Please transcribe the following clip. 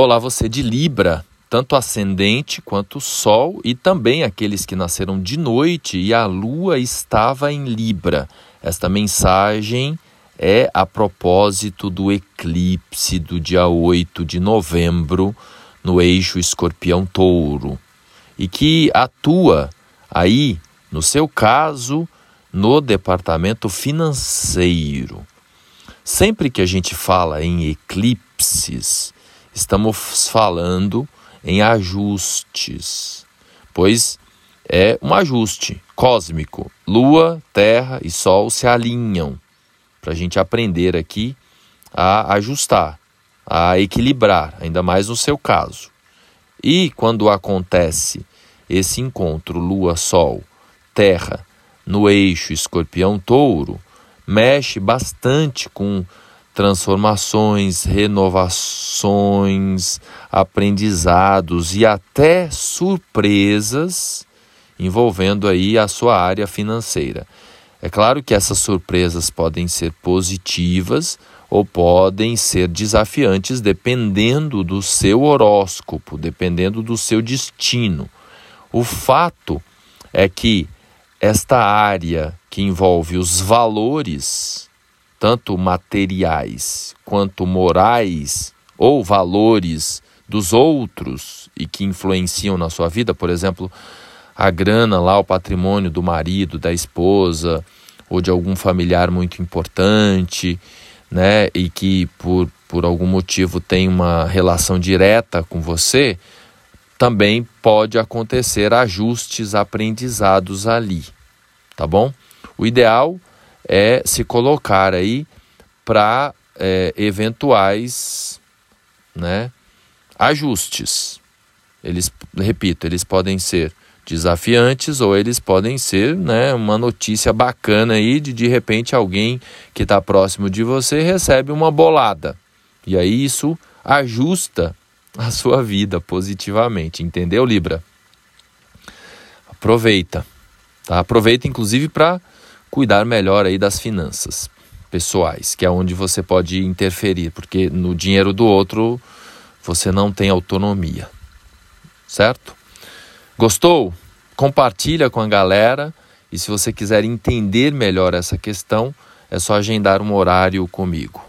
Olá, você de Libra, tanto ascendente quanto Sol, e também aqueles que nasceram de noite e a Lua estava em Libra. Esta mensagem é a propósito do eclipse do dia 8 de novembro no eixo Escorpião-Touro e que atua aí, no seu caso, no departamento financeiro. Sempre que a gente fala em eclipses, estamos falando em ajustes, pois é um ajuste cósmico. Lua, Terra e Sol se alinham para a gente aprender aqui a ajustar, a equilibrar, ainda mais no seu caso. E quando acontece esse encontro Lua-Sol, Terra, no eixo Escorpião-Touro, mexe bastante com transformações, renovações, aprendizados e até surpresas envolvendo aí a sua área financeira. É claro que essas surpresas podem ser positivas ou podem ser desafiantes dependendo do seu horóscopo, dependendo do seu destino. O fato é que esta área que envolve os valores tanto materiais quanto morais ou valores dos outros e que influenciam na sua vida, por exemplo, a grana lá, o patrimônio do marido, da esposa ou de algum familiar muito importante, né, e que por, por algum motivo tem uma relação direta com você, também pode acontecer ajustes aprendizados ali, tá bom? O ideal é se colocar aí para é, eventuais né, ajustes. Eles, repito, eles podem ser desafiantes ou eles podem ser né, uma notícia bacana aí de de repente alguém que está próximo de você recebe uma bolada. E aí isso ajusta a sua vida positivamente, entendeu, Libra? Aproveita, tá? Aproveita inclusive para cuidar melhor aí das finanças pessoais, que é onde você pode interferir, porque no dinheiro do outro você não tem autonomia. Certo? Gostou? Compartilha com a galera e se você quiser entender melhor essa questão, é só agendar um horário comigo.